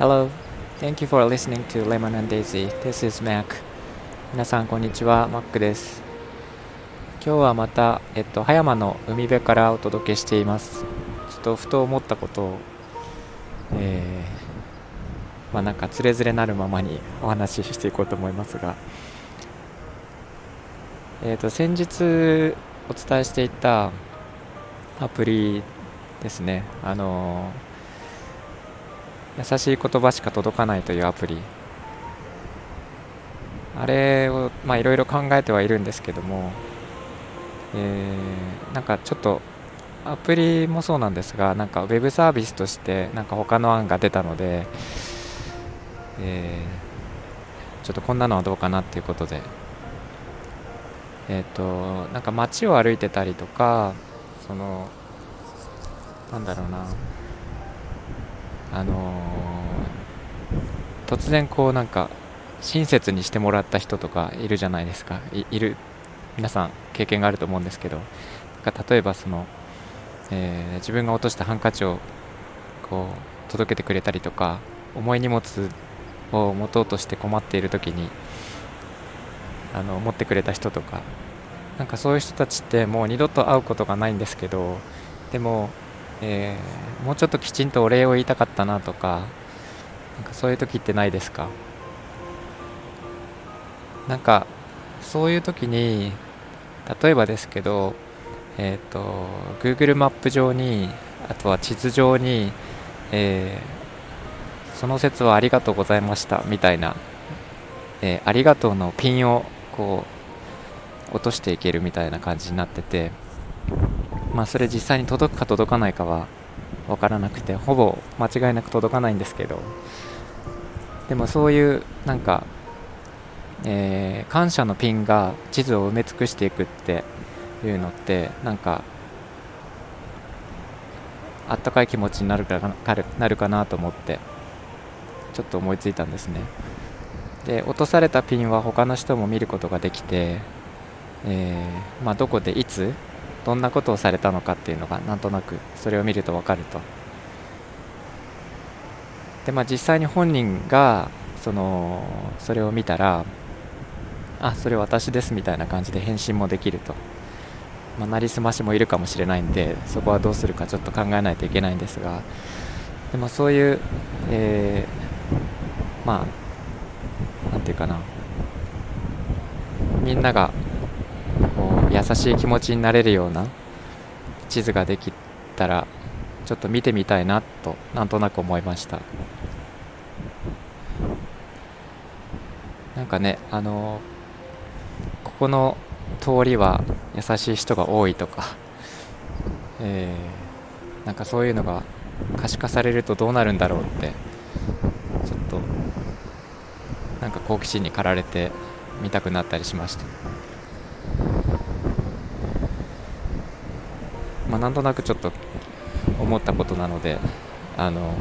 Hello, thank you for listening to Lemon and Daisy. This is Mac. 皆さんこんにちは、Mac です。今日はまた、えっと、葉山の海辺からお届けしています。ちょっとふと思ったことを、えー、まあなんかつれづれなるままにお話ししていこうと思いますが、えっと、先日お伝えしていたアプリですね。あの優しい言葉しか届かないというアプリあれをいろいろ考えてはいるんですけども、えーなんかちょっとアプリもそうなんですがなんかウェブサービスとしてなんか他の案が出たので、えーちょっとこんなのはどうかなっていうことでえっ、となんか街を歩いてたりとかそのなんだろうな。あのー突然こうなんか親切にしてもらった人とかいるじゃないですか。いる皆さん経験があると思うんですけど。例えばその、えー自分が落としたハンカチをこう届けてくれたりとか重い荷物を持とうとして困っている時にあの持ってくれた人とかなんかそういう人たちってもう二度と会うことがないんですけどでもえーもうちょっときちんとお礼を言いたかったなとかなんかそういう時ってないですか？なんかそういう時に例えばですけどえっ、と Google マップ上にあとは地図上に、えーその説はありがとうございましたみたいな、えーありがとうのピンをこう落としていけるみたいな感じになっててまあそれ実際に届くか届かないかは分からなくてほぼ間違いなく届かないんですけどでもそういうなんか、えー感謝のピンが地図を埋め尽くしていくっていうのってなんかあったかい気持ちになるかななるなるかなと思ってちょっと思いついたんですね。で落とされたピンは他の人も見ることができて、えーまあ、どこでいつどんなことをされたのかっていうのがなんとなくそれを見ると分かると。でまあ実際に本人がそのそれを見たらあそれ私ですみたいな感じで返信もできると、まあ、なりすましもいるかもしれないんでそこはどうするかちょっと考えないといけないんですが。でもそういう、えーまあなんていうかな。みんながこう優しい気持ちになれるような地図ができたらちょっと見てみたいなとなんとなく思いました。なんかねあのここの通りは優しい人が多いとか、えーなんかそういうのが可視化されるとどうなるんだろうってちょっとなんか好奇心に駆られて見たくなったりしました。まあなんとなくちょっと思ったことなのであの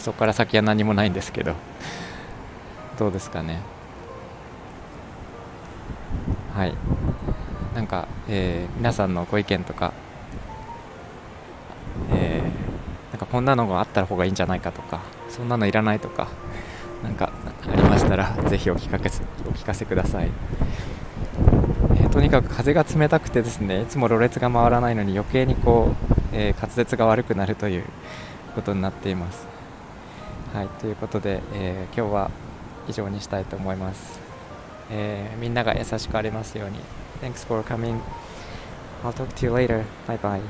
そこから先は何もないんですけどどうですかね。はい。なんか、えー皆さんのご意見とかえーなんかこんなのがあった方がいいんじゃないかとかそんなのいらないとかなんかありましたらぜひお聞かせお聞かせください、とにかく風が冷たくてですねいつもろれつが回らないのに余計にこう、えー滑舌が悪くなるということになっていますはいということで、えー今日は以上にしたいと思います、えーみんなが優しくありますように Thanks for coming I'll talk to you later. Bye bye.